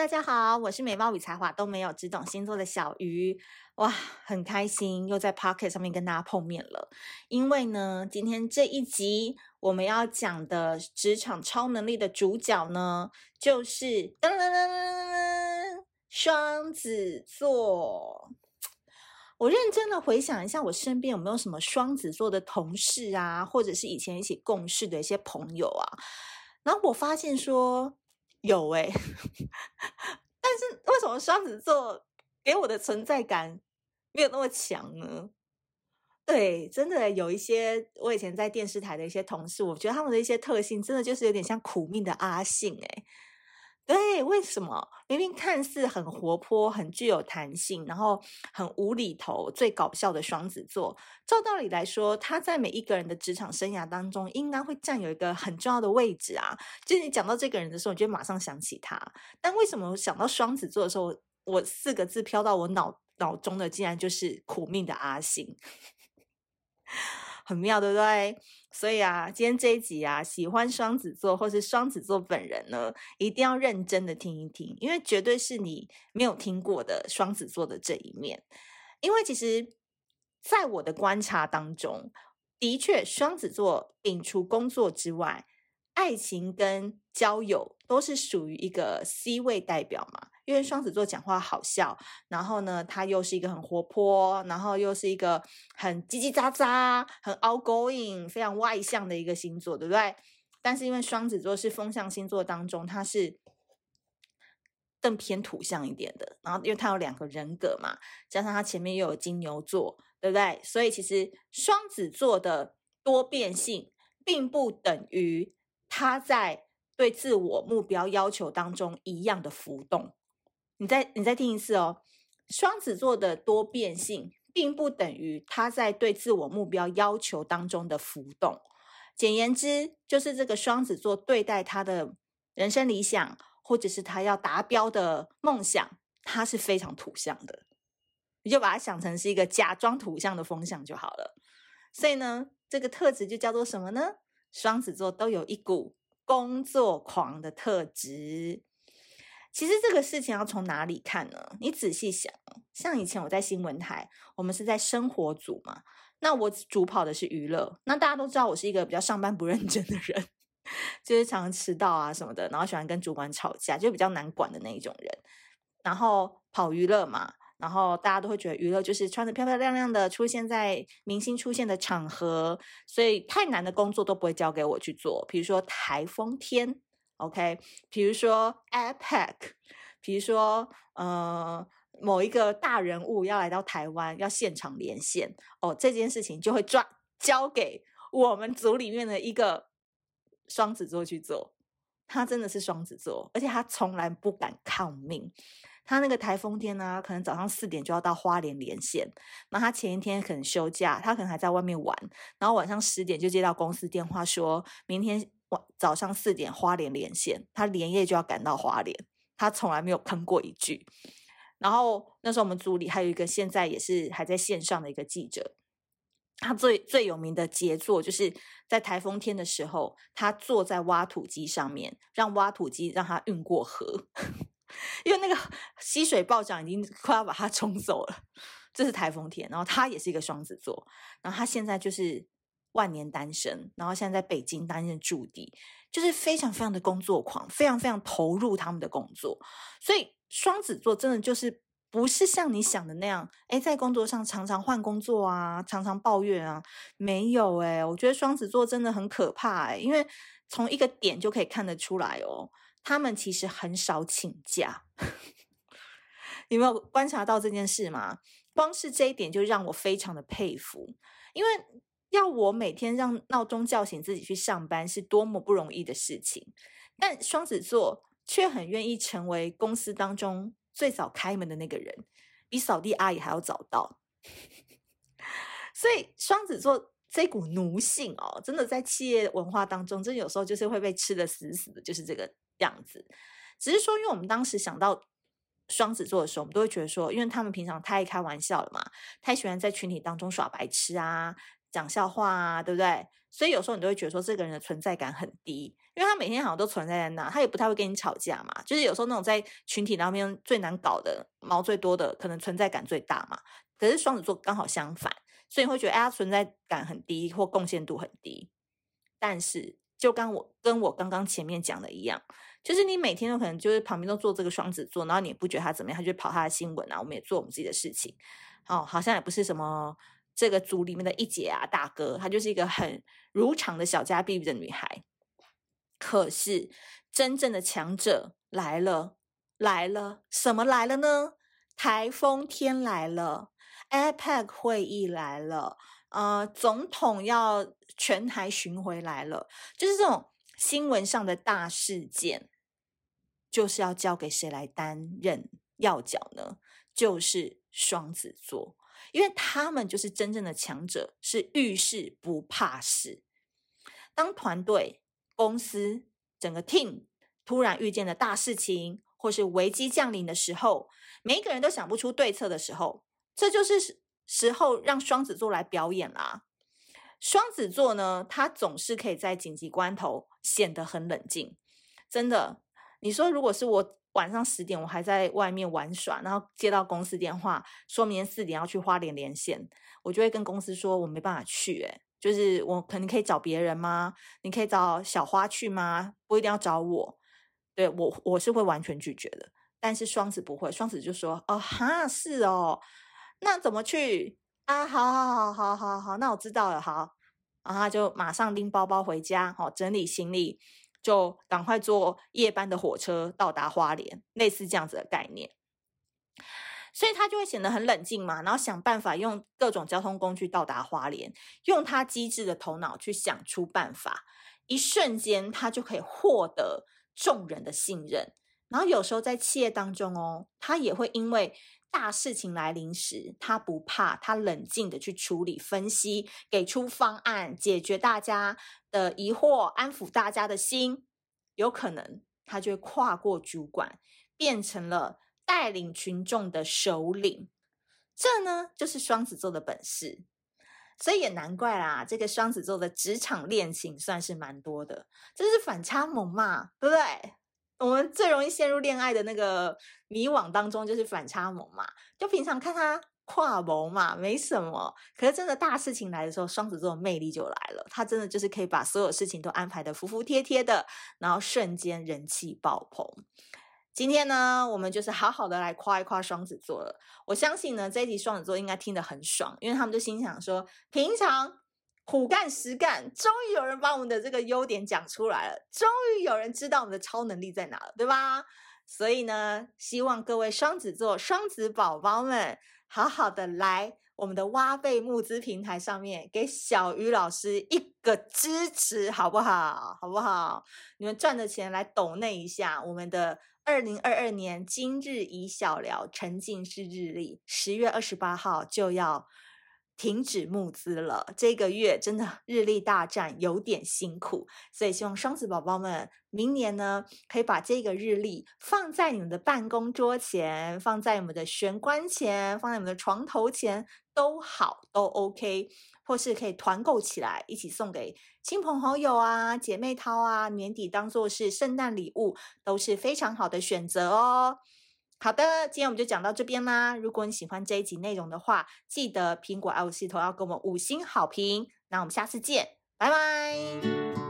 大家好，我是美貌与才华都没有，只懂星座的小鱼。哇，很开心又在 Pocket 上面跟大家碰面了。因为呢，今天这一集我们要讲的职场超能力的主角呢，就是噔噔噔噔噔，双子座。我认真的回想一下，我身边有没有什么双子座的同事啊，或者是以前一起共事的一些朋友啊？然后我发现说有诶、双子座给我的存在感没有那么强呢？对，真的有一些我以前在电视台的一些同事，我觉得他们的一些特性真的就是有点像苦命的阿信诶、对，为什么明明看似很活泼、很具有弹性，然后很无厘头、最搞笑的双子座，照道理来说，他在每一个人的职场生涯当中，应该会占有一个很重要的位置啊。就是你讲到这个人的时候，你就马上想起他。但为什么想到双子座的时候，我四个字飘到我脑脑中的，竟然就是苦命的阿信。很妙，对不对？所以啊，今天这一集啊，喜欢双子座或是双子座本人呢，一定要认真的听一听，因为绝对是你没有听过的双子座的这一面。因为其实，在我的观察当中，的确，双子座摒除工作之外，爱情跟交友都是属于一个 C 位代表嘛。因为双子座讲话好笑，然后呢，他又是一个很活泼，然后又是一个很叽叽喳喳、很 outgoing、非常外向的一个星座，对不对？但是因为双子座是风象星座当中，它是更偏土象一点的。然后因为它有两个人格嘛，加上它前面又有金牛座，对不对？所以其实双子座的多变性，并不等于他在对自我目标要求当中一样的浮动。你再你再听一次哦，双子座的多变性并不等于他在对自我目标要求当中的浮动。简言之，就是这个双子座对待他的人生理想，或者是他要达标的梦想，他是非常土象的。你就把它想成是一个假装土象的风象就好了。所以呢，这个特质就叫做什么呢？双子座都有一股工作狂的特质。其实这个事情要从哪里看呢？你仔细想，像以前我在新闻台，我们是在生活组嘛，那我主跑的是娱乐，那大家都知道我是一个比较上班不认真的人，就是常常迟到啊什么的，然后喜欢跟主管吵架，就比较难管的那一种人。然后跑娱乐嘛，然后大家都会觉得娱乐就是穿的漂漂亮亮的，出现在明星出现的场合，所以太难的工作都不会交给我去做，比如说台风天。OK，比如说 APEC，比如说呃某一个大人物要来到台湾，要现场连线哦，这件事情就会抓交给我们组里面的一个双子座去做。他真的是双子座，而且他从来不敢抗命。他那个台风天呢，可能早上四点就要到花莲连线，那他前一天可能休假，他可能还在外面玩，然后晚上十点就接到公司电话，说明天。早上四点花莲连线，他连夜就要赶到花莲，他从来没有吭过一句。然后那时候我们组里还有一个现在也是还在线上的一个记者，他最最有名的杰作就是在台风天的时候，他坐在挖土机上面，让挖土机让他运过河，因为那个溪水暴涨已经快要把他冲走了。这是台风天，然后他也是一个双子座，然后他现在就是。万年单身，然后现在在北京担任驻地，就是非常非常的工作狂，非常非常投入他们的工作。所以双子座真的就是不是像你想的那样，诶，在工作上常常换工作啊，常常抱怨啊，没有诶，我觉得双子座真的很可怕诶，因为从一个点就可以看得出来哦，他们其实很少请假。你没有观察到这件事吗？光是这一点就让我非常的佩服，因为。要我每天让闹钟叫醒自己去上班是多么不容易的事情，但双子座却很愿意成为公司当中最早开门的那个人，比扫地阿姨还要早到。所以双子座这股奴性哦，真的在企业文化当中，真有时候就是会被吃得死死的，就是这个样子。只是说，因为我们当时想到双子座的时候，我们都会觉得说，因为他们平常太爱开玩笑了嘛，太喜欢在群体当中耍白痴啊。讲笑话啊，对不对？所以有时候你都会觉得说这个人的存在感很低，因为他每天好像都存在在那，他也不太会跟你吵架嘛。就是有时候那种在群体当中最难搞的、毛最多的，可能存在感最大嘛。可是双子座刚好相反，所以你会觉得哎，他存在感很低或贡献度很低。但是就刚我跟我刚刚前面讲的一样，就是你每天都可能就是旁边都做这个双子座，然后你也不觉得他怎么样，他就跑他的新闻啊，我们也做我们自己的事情，哦，好像也不是什么。这个组里面的一姐啊，大哥，她就是一个很如常的小家碧玉的女孩。可是真正的强者来了，来了，什么来了呢？台风天来了，APEC 会议来了，呃，总统要全台巡回来了，就是这种新闻上的大事件，就是要交给谁来担任要角呢？就是双子座。因为他们就是真正的强者，是遇事不怕事。当团队、公司整个 team 突然遇见了大事情，或是危机降临的时候，每一个人都想不出对策的时候，这就是时候让双子座来表演啦。双子座呢，他总是可以在紧急关头显得很冷静。真的，你说如果是我。晚上十点，我还在外面玩耍，然后接到公司电话，说明天四点要去花莲连线，我就会跟公司说，我没办法去，诶，就是我可能可以找别人吗？你可以找小花去吗？不一定要找我，对，我我是会完全拒绝的。但是双子不会，双子就说，哦哈，是哦，那怎么去啊？好好好好好好，那我知道了，好，然后他就马上拎包包回家，好，整理行李。就赶快坐夜班的火车到达花莲，类似这样子的概念，所以他就会显得很冷静嘛，然后想办法用各种交通工具到达花莲，用他机智的头脑去想出办法，一瞬间他就可以获得众人的信任。然后有时候在企业当中哦，他也会因为大事情来临时，他不怕，他冷静的去处理、分析，给出方案，解决大家的疑惑，安抚大家的心。有可能他就会跨过主管，变成了带领群众的首领。这呢，就是双子座的本事。所以也难怪啦，这个双子座的职场恋情算是蛮多的，这是反差萌嘛，对不对？我们最容易陷入恋爱的那个迷惘当中，就是反差萌嘛。就平常看他跨萌嘛，没什么。可是真的大事情来的时候，双子座的魅力就来了。他真的就是可以把所有事情都安排得服服帖帖的，然后瞬间人气爆棚。今天呢，我们就是好好的来夸一夸双子座了。我相信呢，这一集双子座应该听得很爽，因为他们就心想说，平常。苦干实干，终于有人把我们的这个优点讲出来了，终于有人知道我们的超能力在哪了，对吧？所以呢，希望各位双子座、双子宝宝们，好好的来我们的挖贝募资平台上面，给小鱼老师一个支持，好不好？好不好？你们赚的钱来抖那一下我们的二零二二年今日宜小聊沉浸式日历，十月二十八号就要。停止募资了，这个月真的日历大战有点辛苦，所以希望双子宝宝们明年呢，可以把这个日历放在你们的办公桌前，放在你们的玄关前，放在你们的床头前都好，都 OK，或是可以团购起来，一起送给亲朋好友啊、姐妹淘啊，年底当做是圣诞礼物，都是非常好的选择哦。好的，今天我们就讲到这边啦。如果你喜欢这一集内容的话，记得苹果 iOS 系统要给我们五星好评。那我们下次见，拜拜。